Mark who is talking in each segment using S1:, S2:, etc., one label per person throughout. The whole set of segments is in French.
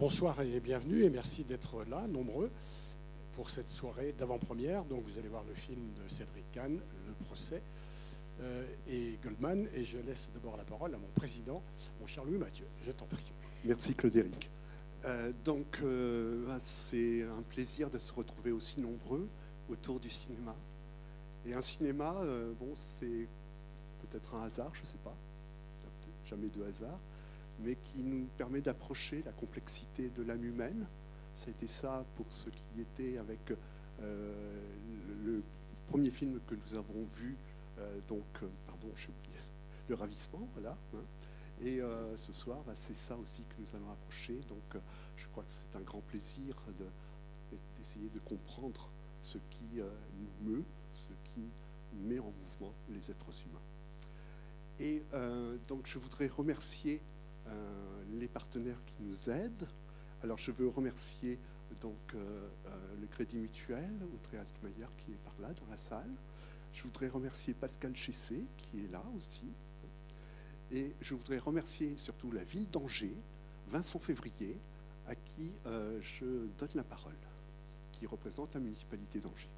S1: Bonsoir et bienvenue et merci d'être là, nombreux, pour cette soirée d'avant-première. Donc vous allez voir le film de Cédric Kahn, Le procès, euh, et Goldman. Et je laisse d'abord la parole à mon président, mon cher Louis Mathieu. Je t'en prie.
S2: Merci Claude-Éric. Euh, donc euh, ah, c'est un plaisir de se retrouver aussi nombreux autour du cinéma. Et un cinéma, bon, c'est peut-être un hasard, je ne sais pas, jamais de hasard mais qui nous permet d'approcher la complexité de l'âme humaine. Ça a été ça pour ce qui était avec euh, le, premier film que nous avons vu, euh, donc, euh, pardon, j'ai oublié, Le Ravissement, voilà. Hein. Et ce soir, bah, c'est ça aussi que nous allons approcher. Donc, je crois que c'est un grand plaisir d'essayer de, comprendre ce qui nous meut, ce qui met en mouvement les êtres humains. Et donc, je voudrais remercier les partenaires qui nous aident. Alors je veux remercier donc euh, euh, le Crédit Mutuel, Audrey Altmaier qui est par là dans la salle. Je voudrais remercier Pascal Chessé qui est là aussi. Et je voudrais remercier surtout la ville d'Angers, Vincent Février, à qui je donne la parole, qui représente la municipalité d'Angers.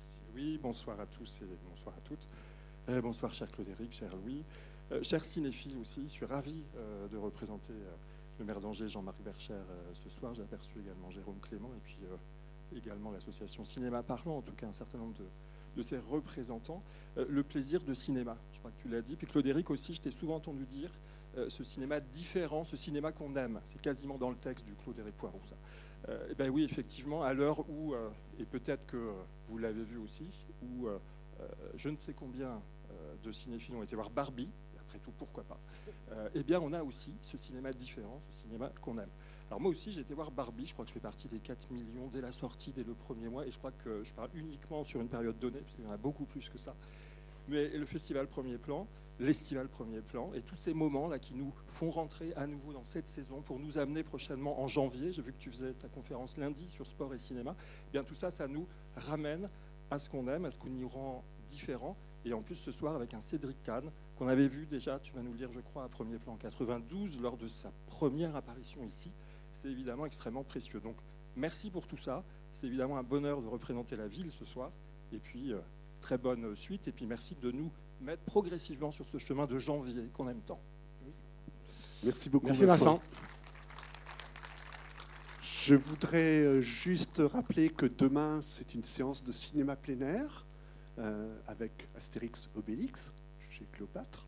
S3: Merci Louis, bonsoir à tous et bonsoir à toutes. Euh, bonsoir, cher Claude-Éric, cher Louis. Euh, cher cinéphile aussi, je suis ravi euh, de représenter le maire d'Angers, Jean-Marc Bercher, ce soir. J'ai aperçu également Jérôme Clément et puis également l'association Cinéma Parlant, en tout cas un certain nombre de, ses représentants. le plaisir de cinéma, je crois que tu l'as dit. Puis Claude-Éric aussi, je t'ai souvent entendu dire ce cinéma différent, ce cinéma qu'on aime. C'est quasiment dans le texte du Claude-Éric Poirot, ça. et ben oui, effectivement, à l'heure où, et peut-être que vous l'avez vu aussi, où je ne sais combien de cinéphiles ont été voir Barbie, après tout, pourquoi pas euh, Eh bien, on a aussi ce cinéma différent, ce cinéma qu'on aime. Alors moi aussi, j'ai été voir Barbie, je crois que je fais partie des 4 millions dès la sortie, dès le premier mois, et je crois que je parle uniquement sur une période donnée, parce qu'il y en a beaucoup plus que ça. Mais le festival premier plan, l'estival premier plan, et tous ces moments-là qui nous font rentrer à nouveau dans cette saison pour nous amener prochainement en janvier, j'ai vu que tu faisais ta conférence lundi sur sport et cinéma, eh bien tout ça, ça nous ramène à ce qu'on aime, à ce qu'on y rend différent, et en plus ce soir avec un Cédric Kahn qu'on avait vu déjà, tu vas nous le dire je crois, à premier plan 92 lors de sa première apparition ici. C'est évidemment extrêmement précieux. Donc merci pour tout ça. C'est évidemment un bonheur de représenter la ville ce soir. Et puis euh, très bonne suite. Et puis merci de nous mettre progressivement sur ce chemin de janvier qu'on aime tant.
S2: Merci beaucoup.
S1: Merci Vincent.
S2: Je voudrais euh, juste rappeler que demain, c'est une séance de cinéma plein euh, avec Astérix Obélix chez Cléopâtre.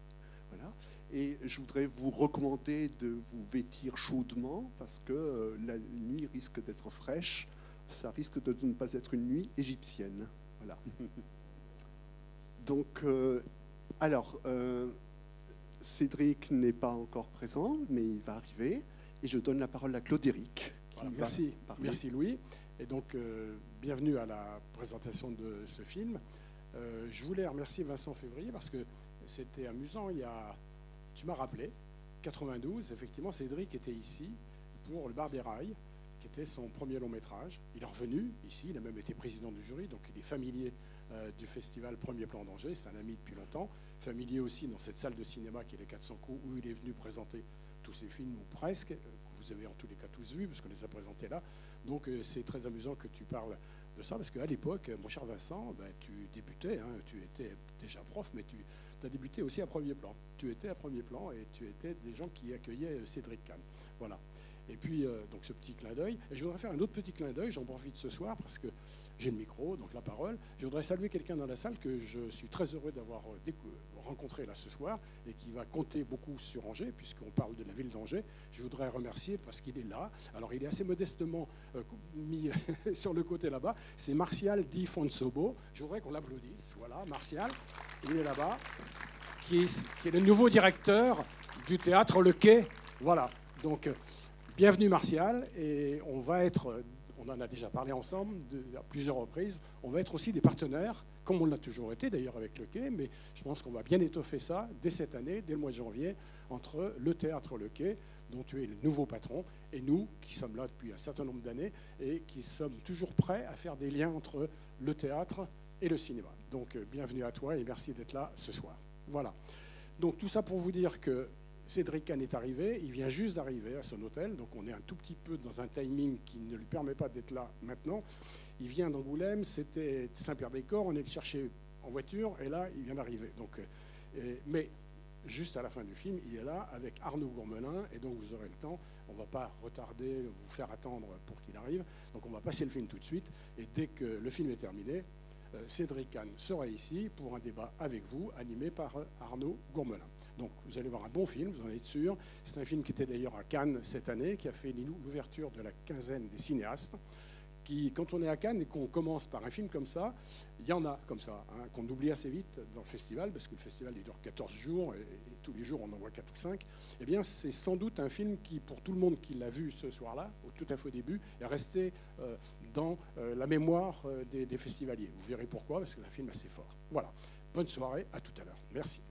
S2: Voilà. Et je voudrais vous recommander de vous vêtir chaudement parce que euh, la nuit risque d'être fraîche. Ça risque de ne pas être une nuit égyptienne. Voilà. Donc, alors, Cédric n'est pas encore présent, mais il va arriver. Et je donne la parole à Claude Éric.
S1: Merci, merci Louis. Et donc, bienvenue à la présentation de ce film. Euh, je voulais remercier Vincent Février parce que c'était amusant. Il y a, tu m'as rappelé, 92, effectivement, Cédric était ici pour Le Bar des Rails, qui était son premier long métrage. Il est revenu ici, il a même été président du jury, donc il est familier euh, du festival Premier Plan d'Angers, c'est un ami depuis longtemps, familier aussi dans cette salle de cinéma qui est les 400 coups, où il est venu présenter tous ses films, ou presque, euh, que vous avez en tous les cas tous vus, parce qu'on les a présentés là. Donc c'est très amusant que tu parles de ça, parce qu'à l'époque, mon cher Vincent, ben, tu débutais, hein, tu étais déjà prof, mais tu as débuté aussi à premier plan. Tu étais à premier plan et tu étais des gens qui accueillaient Cédric Kahn. Voilà. Et puis, euh, donc ce petit clin d'œil. Et je voudrais faire un autre petit clin d'œil, j'en profite ce soir parce que j'ai le micro, donc la parole. Je voudrais saluer quelqu'un dans la salle que je suis très heureux d'avoir euh, rencontré là ce soir et qui va compter beaucoup sur Angers, puisqu'on parle de la ville d'Angers. Je voudrais remercier parce qu'il est là. Alors, il est assez modestement euh, mis sur le côté là-bas. C'est Martial Di Fonsobo. Je voudrais qu'on l'applaudisse. Voilà, Martial, il est là-bas, qui, qui est le nouveau directeur du théâtre Le Quai. Voilà. Donc, Bienvenue Martial, et on va être, on en a déjà parlé ensemble à plusieurs reprises, on va être aussi des partenaires, comme on l'a toujours été d'ailleurs avec le Quai, mais je pense qu'on va bien étoffer ça dès cette année, dès le mois de janvier, entre le théâtre Le Quai, dont tu es le nouveau patron, et nous, qui sommes là depuis un certain nombre d'années, et qui sommes toujours prêts à faire des liens entre le théâtre et le cinéma. Donc euh, bienvenue à toi et merci d'être là ce soir. Voilà. Donc tout ça pour vous dire que Cédric Kahn est arrivé, il vient juste d'arriver à son hôtel, donc on est un tout petit peu dans un timing qui ne lui permet pas d'être là maintenant. Il vient d'Angoulême, c'était Saint-Pierre-des-Corps, on est le chercher en voiture, et là, il vient d'arriver. Donc, euh, mais juste à la fin du film, il est là avec Arnaud Gourmelin, et donc vous aurez le temps. On ne va pas retarder, vous faire attendre pour qu'il arrive. Donc on va passer le film tout de suite, et dès que le film est terminé, euh, Cédric Kahn sera ici pour un débat avec vous, animé par euh, Arnaud Gourmelin. Donc vous allez voir un bon film, vous en êtes sûr. C'est un film qui était d'ailleurs à Cannes cette année, qui a fait l'ouverture de la quinzaine des cinéastes qui, quand on est à Cannes et qu'on commence par un film comme ça, il y en a comme ça, hein, qu'on oublie assez vite dans le festival, parce que le festival dure 14 jours et, tous les jours on en voit 4 ou 5. Eh bien, c'est sans doute un film qui, pour tout le monde qui l'a vu ce soir-là, tout à fait au début, est resté euh, dans euh, la mémoire euh, des, des festivaliers. Vous verrez pourquoi, parce que c'est un film assez fort. Voilà. Bonne soirée, à tout à l'heure. Merci.